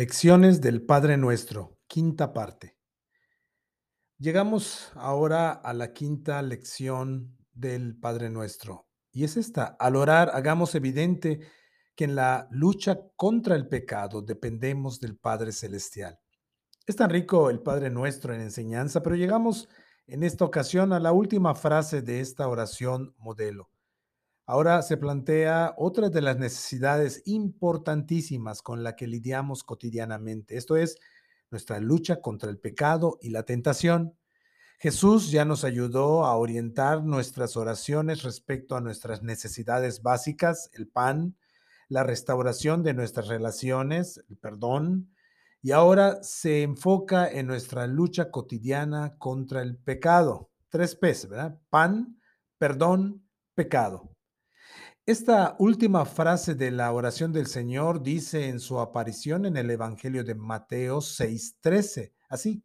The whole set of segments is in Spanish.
Lecciones del Padre Nuestro, quinta parte. Llegamos ahora a la quinta lección del Padre Nuestro, y es esta, al orar hagamos evidente que en la lucha contra el pecado dependemos del Padre Celestial. Es tan rico el Padre Nuestro en enseñanza, pero llegamos en esta ocasión a la última frase de esta oración modelo. Ahora se plantea otra de las necesidades importantísimas con la que lidiamos cotidianamente. Esto es nuestra lucha contra el pecado y la tentación. Jesús ya nos ayudó a orientar nuestras oraciones respecto a nuestras necesidades básicas, el pan, la restauración de nuestras relaciones, el perdón, y ahora se enfoca en nuestra lucha cotidiana contra el pecado. Tres P's, ¿verdad? Pan, perdón, pecado. Esta última frase de la oración del Señor dice en su aparición en el Evangelio de Mateo 6:13, así,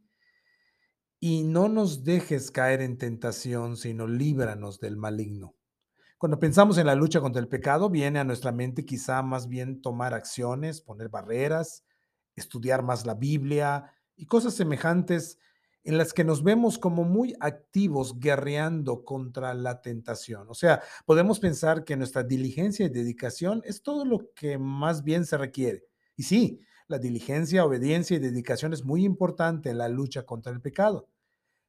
y no nos dejes caer en tentación, sino líbranos del maligno. Cuando pensamos en la lucha contra el pecado, viene a nuestra mente quizá más bien tomar acciones, poner barreras, estudiar más la Biblia y cosas semejantes en las que nos vemos como muy activos guerreando contra la tentación. O sea, podemos pensar que nuestra diligencia y dedicación es todo lo que más bien se requiere. Y sí, la diligencia, obediencia y dedicación es muy importante en la lucha contra el pecado.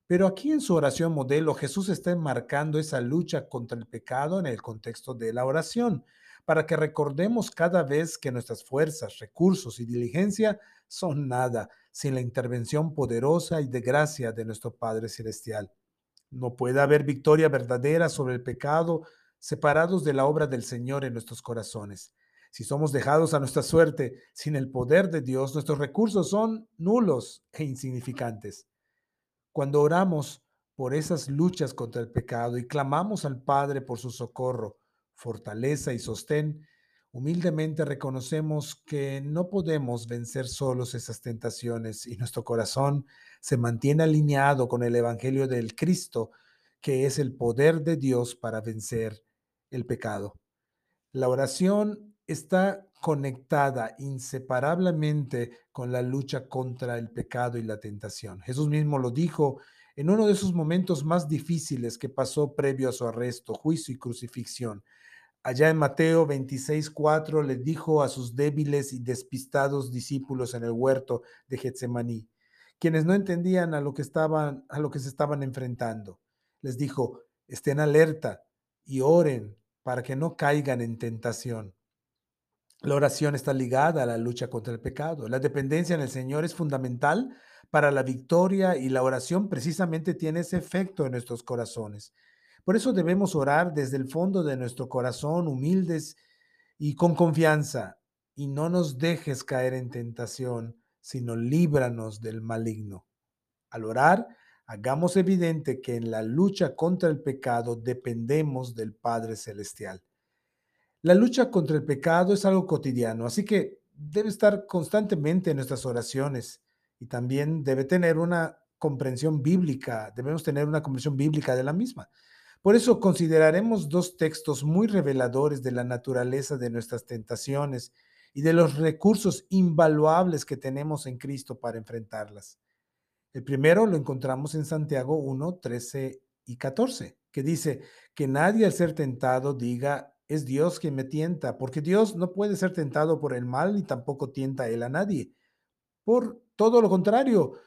Pero aquí en su oración modelo, Jesús está enmarcando esa lucha contra el pecado en el contexto de la oración, para que recordemos cada vez que nuestras fuerzas, recursos y diligencia son nada sin la intervención poderosa y de gracia de nuestro Padre Celestial. No puede haber victoria verdadera sobre el pecado separados de la obra del Señor en nuestros corazones. Si somos dejados a nuestra suerte sin el poder de Dios, nuestros recursos son nulos e insignificantes. Cuando oramos por esas luchas contra el pecado y clamamos al Padre por su socorro, fortaleza y sostén, Humildemente reconocemos que no podemos vencer solos esas tentaciones y nuestro corazón se mantiene alineado con el Evangelio del Cristo, que es el poder de Dios para vencer el pecado. La oración está conectada inseparablemente con la lucha contra el pecado y la tentación. Jesús mismo lo dijo en uno de esos momentos más difíciles que pasó previo a su arresto, juicio y crucifixión. Allá en Mateo 26, 4 le dijo a sus débiles y despistados discípulos en el huerto de Getsemaní, quienes no entendían a lo que estaban a lo que se estaban enfrentando. Les dijo, estén alerta y oren para que no caigan en tentación. La oración está ligada a la lucha contra el pecado. La dependencia en el Señor es fundamental para la victoria y la oración precisamente tiene ese efecto en nuestros corazones. Por eso debemos orar desde el fondo de nuestro corazón, humildes y con confianza, y no nos dejes caer en tentación, sino líbranos del maligno. Al orar, hagamos evidente que en la lucha contra el pecado dependemos del Padre Celestial. La lucha contra el pecado es algo cotidiano, así que debe estar constantemente en nuestras oraciones y también debe tener una comprensión bíblica, debemos tener una comprensión bíblica de la misma. Por eso consideraremos dos textos muy reveladores de la naturaleza de nuestras tentaciones y de los recursos invaluables que tenemos en Cristo para enfrentarlas. El primero lo encontramos en Santiago 1, 13 y 14, que dice que nadie al ser tentado diga, es Dios quien me tienta, porque Dios no puede ser tentado por el mal ni tampoco tienta él a nadie. Por todo lo contrario,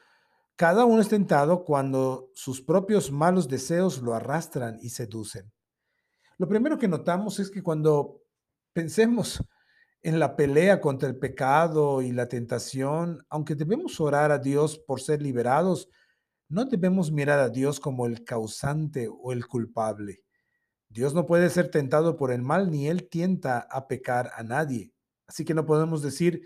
cada uno es tentado cuando sus propios malos deseos lo arrastran y seducen. Lo primero que notamos es que cuando pensemos en la pelea contra el pecado y la tentación, aunque debemos orar a Dios por ser liberados, no debemos mirar a Dios como el causante o el culpable. Dios no puede ser tentado por el mal ni Él tienta a pecar a nadie. Así que no podemos decir,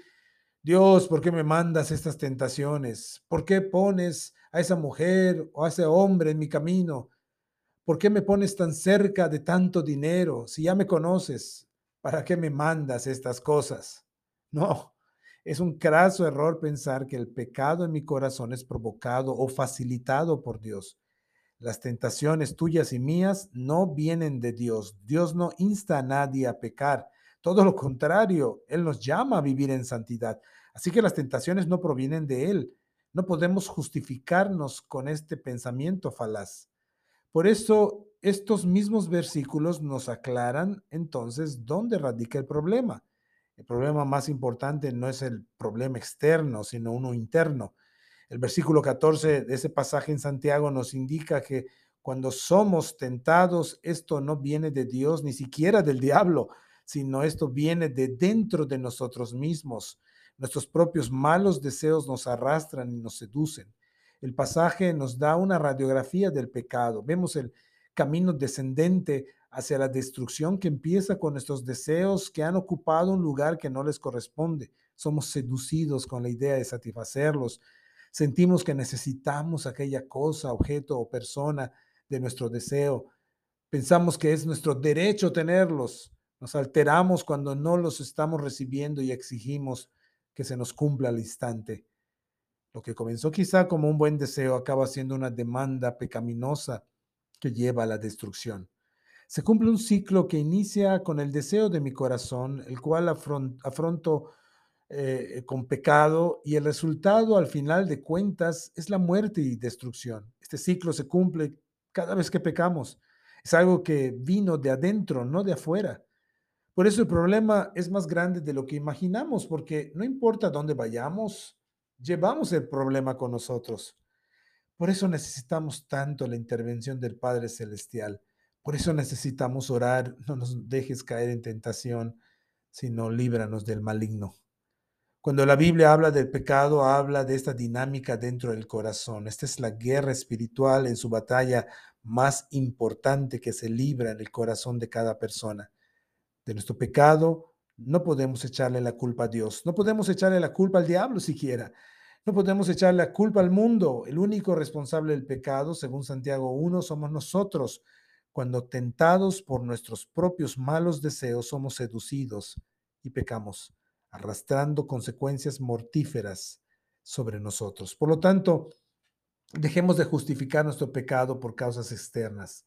Dios, ¿por qué me mandas estas tentaciones? ¿Por qué pones a esa mujer o a ese hombre en mi camino? ¿Por qué me pones tan cerca de tanto dinero? Si ya me conoces, ¿para qué me mandas estas cosas? No, es un craso error pensar que el pecado en mi corazón es provocado o facilitado por Dios. Las tentaciones tuyas y mías no vienen de Dios. Dios no insta a nadie a pecar. Todo lo contrario, Él nos llama a vivir en santidad. Así que las tentaciones no provienen de Él. No podemos justificarnos con este pensamiento falaz. Por eso, estos mismos versículos nos aclaran entonces dónde radica el problema. El problema más importante no es el problema externo, sino uno interno. El versículo 14 de ese pasaje en Santiago nos indica que cuando somos tentados, esto no viene de Dios ni siquiera del diablo, sino esto viene de dentro de nosotros mismos. Nuestros propios malos deseos nos arrastran y nos seducen. El pasaje nos da una radiografía del pecado. Vemos el camino descendente hacia la destrucción que empieza con nuestros deseos que han ocupado un lugar que no les corresponde. Somos seducidos con la idea de satisfacerlos. Sentimos que necesitamos aquella cosa, objeto o persona de nuestro deseo. Pensamos que es nuestro derecho tenerlos. Nos alteramos cuando no los estamos recibiendo y exigimos que se nos cumpla al instante. Lo que comenzó quizá como un buen deseo acaba siendo una demanda pecaminosa que lleva a la destrucción. Se cumple un ciclo que inicia con el deseo de mi corazón, el cual afronto eh, con pecado y el resultado al final de cuentas es la muerte y destrucción. Este ciclo se cumple cada vez que pecamos. Es algo que vino de adentro, no de afuera. Por eso el problema es más grande de lo que imaginamos, porque no importa dónde vayamos, llevamos el problema con nosotros. Por eso necesitamos tanto la intervención del Padre Celestial. Por eso necesitamos orar, no nos dejes caer en tentación, sino líbranos del maligno. Cuando la Biblia habla del pecado, habla de esta dinámica dentro del corazón. Esta es la guerra espiritual en su batalla más importante que se libra en el corazón de cada persona de nuestro pecado, no podemos echarle la culpa a Dios, no podemos echarle la culpa al diablo siquiera, no podemos echarle la culpa al mundo. El único responsable del pecado, según Santiago 1, somos nosotros. Cuando tentados por nuestros propios malos deseos somos seducidos y pecamos, arrastrando consecuencias mortíferas sobre nosotros. Por lo tanto, dejemos de justificar nuestro pecado por causas externas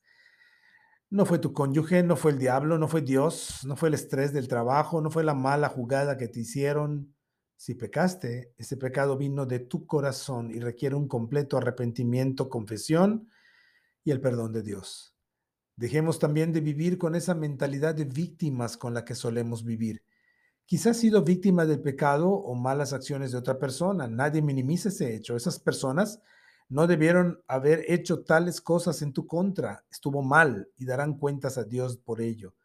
no fue tu cónyuge, no fue el diablo, no fue Dios, no fue el estrés del trabajo, no fue la mala jugada que te hicieron. Si pecaste, ese pecado vino de tu corazón y requiere un completo arrepentimiento, confesión y el perdón de Dios. Dejemos también de vivir con esa mentalidad de víctimas con la que solemos vivir. Quizás has sido víctima del pecado o malas acciones de otra persona. Nadie minimiza ese hecho. Esas personas no debieron haber hecho tales cosas en tu contra. Estuvo mal y darán cuentas a Dios por ello.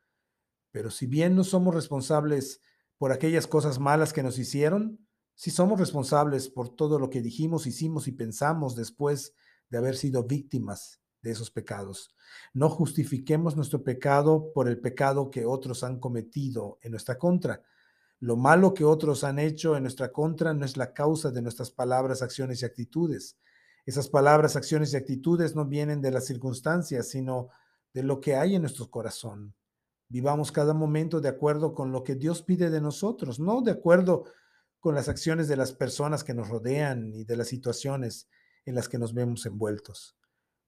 Pero si bien no somos responsables por aquellas cosas malas que nos hicieron, sí somos responsables por todo lo que dijimos, hicimos y pensamos después de haber sido víctimas de esos pecados. No justifiquemos nuestro pecado por el pecado que otros han cometido en nuestra contra. Lo malo que otros han hecho en nuestra contra no es la causa de nuestras palabras, acciones y actitudes. Esas palabras, acciones y actitudes no vienen de las circunstancias, sino de lo que hay en nuestro corazón. Vivamos cada momento de acuerdo con lo que Dios pide de nosotros, no de acuerdo con las acciones de las personas que nos rodean y de las situaciones en las que nos vemos envueltos.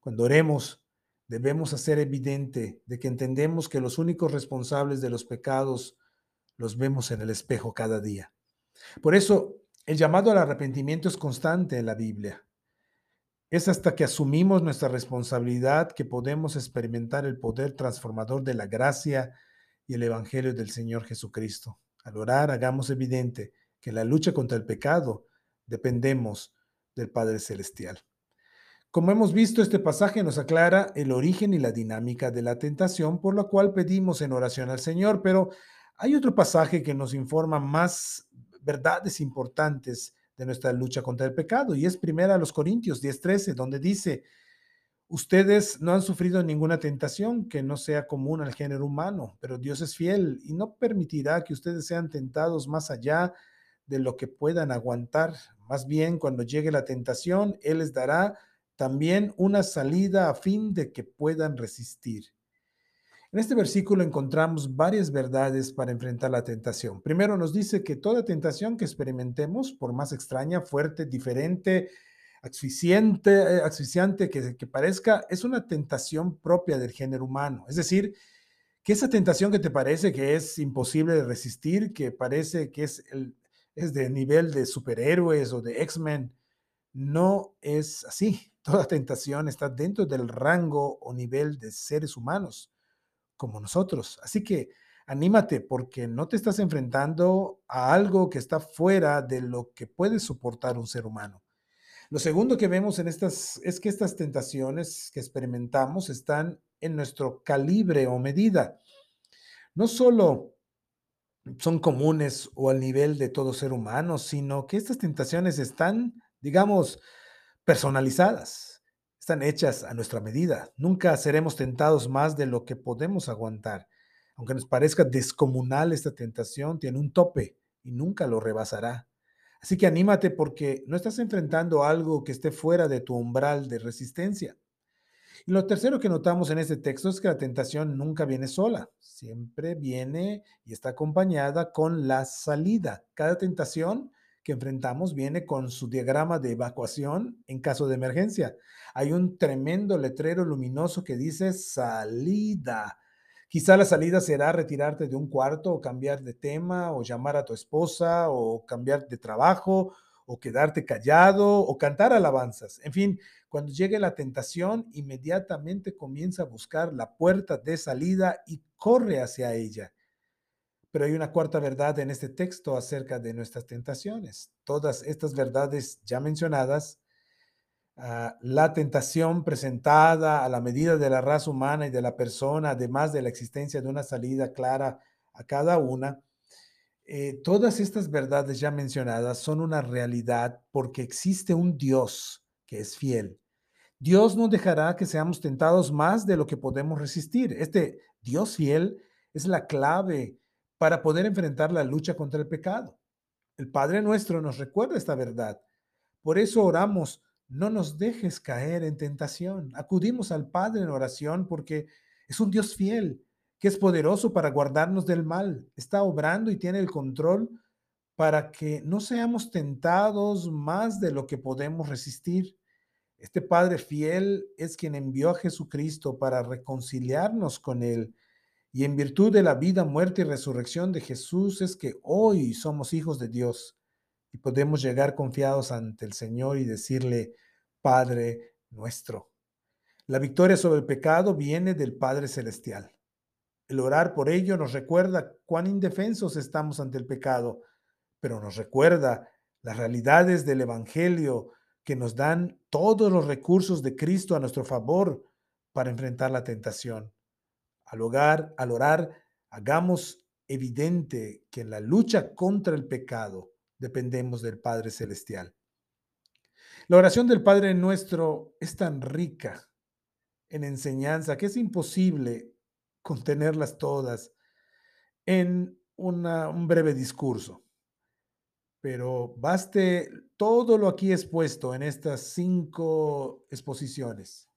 Cuando oremos, debemos hacer evidente de que entendemos que los únicos responsables de los pecados los vemos en el espejo cada día. Por eso, el llamado al arrepentimiento es constante en la Biblia. Es hasta que asumimos nuestra responsabilidad que podemos experimentar el poder transformador de la gracia y el Evangelio del Señor Jesucristo. Al orar, hagamos evidente que la lucha contra el pecado dependemos del Padre Celestial. Como hemos visto, este pasaje nos aclara el origen y la dinámica de la tentación, por lo cual pedimos en oración al Señor, pero hay otro pasaje que nos informa más verdades importantes de nuestra lucha contra el pecado. Y es primera a los Corintios 10:13, donde dice, ustedes no han sufrido ninguna tentación que no sea común al género humano, pero Dios es fiel y no permitirá que ustedes sean tentados más allá de lo que puedan aguantar. Más bien, cuando llegue la tentación, Él les dará también una salida a fin de que puedan resistir. En este versículo encontramos varias verdades para enfrentar la tentación. Primero nos dice que toda tentación que experimentemos, por más extraña, fuerte, diferente, asfixiante, eh, que parezca, es una tentación propia del género humano. Es decir, que esa tentación que te parece que es imposible de resistir, que parece que es el, es de nivel de superhéroes o de X-Men. No es así. Toda tentación está dentro del rango o nivel de seres humanos como nosotros. Así que anímate porque no te estás enfrentando a algo que está fuera de lo que puede soportar un ser humano. Lo segundo que vemos en estas es que estas tentaciones que experimentamos están en nuestro calibre o medida. No solo son comunes o al nivel de todo ser humano, sino que estas tentaciones están, digamos, personalizadas, están hechas a nuestra medida. Nunca seremos tentados más de lo que podemos aguantar. Aunque nos parezca descomunal esta tentación, tiene un tope y nunca lo rebasará. Así que anímate porque no estás enfrentando algo que esté fuera de tu umbral de resistencia. Y lo tercero que notamos en este texto es que la tentación nunca viene sola, siempre viene y está acompañada con la salida. Cada tentación que enfrentamos viene con su diagrama de evacuación en caso de emergencia. Hay un tremendo letrero luminoso que dice salida. Quizá la salida será retirarte de un cuarto o cambiar de tema o llamar a tu esposa o cambiar de trabajo o quedarte callado o cantar alabanzas. En fin, cuando llegue la tentación, inmediatamente comienza a buscar la puerta de salida y corre hacia ella. Pero hay una cuarta verdad en este texto acerca de nuestras tentaciones. Todas estas verdades ya mencionadas, uh, la tentación presentada a la medida de la raza humana y de la persona, además de la existencia de una salida clara a cada una, eh, todas estas verdades ya mencionadas son una realidad porque existe un Dios que es fiel. Dios no dejará que seamos tentados más de lo que podemos resistir. Este Dios fiel es la clave para poder enfrentar la lucha contra el pecado. El Padre nuestro nos recuerda esta verdad. Por eso oramos, no nos dejes caer en tentación. Acudimos al Padre en oración porque es un Dios fiel que es poderoso para guardarnos del mal, está obrando y tiene el control para que no seamos tentados más de lo que podemos resistir. Este Padre fiel es quien envió a Jesucristo para reconciliarnos con Él. Y en virtud de la vida, muerte y resurrección de Jesús es que hoy somos hijos de Dios y podemos llegar confiados ante el Señor y decirle, Padre nuestro. La victoria sobre el pecado viene del Padre Celestial. El orar por ello nos recuerda cuán indefensos estamos ante el pecado, pero nos recuerda las realidades del Evangelio que nos dan todos los recursos de Cristo a nuestro favor para enfrentar la tentación. Al, hogar, al orar, hagamos evidente que en la lucha contra el pecado dependemos del Padre Celestial. La oración del Padre nuestro es tan rica en enseñanza que es imposible contenerlas todas en un breve discurso. Pero baste todo lo aquí expuesto en estas cinco exposiciones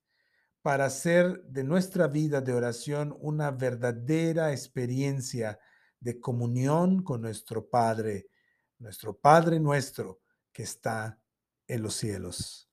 para hacer de nuestra vida de oración una verdadera experiencia de comunión con nuestro Padre, nuestro Padre nuestro que está en los cielos.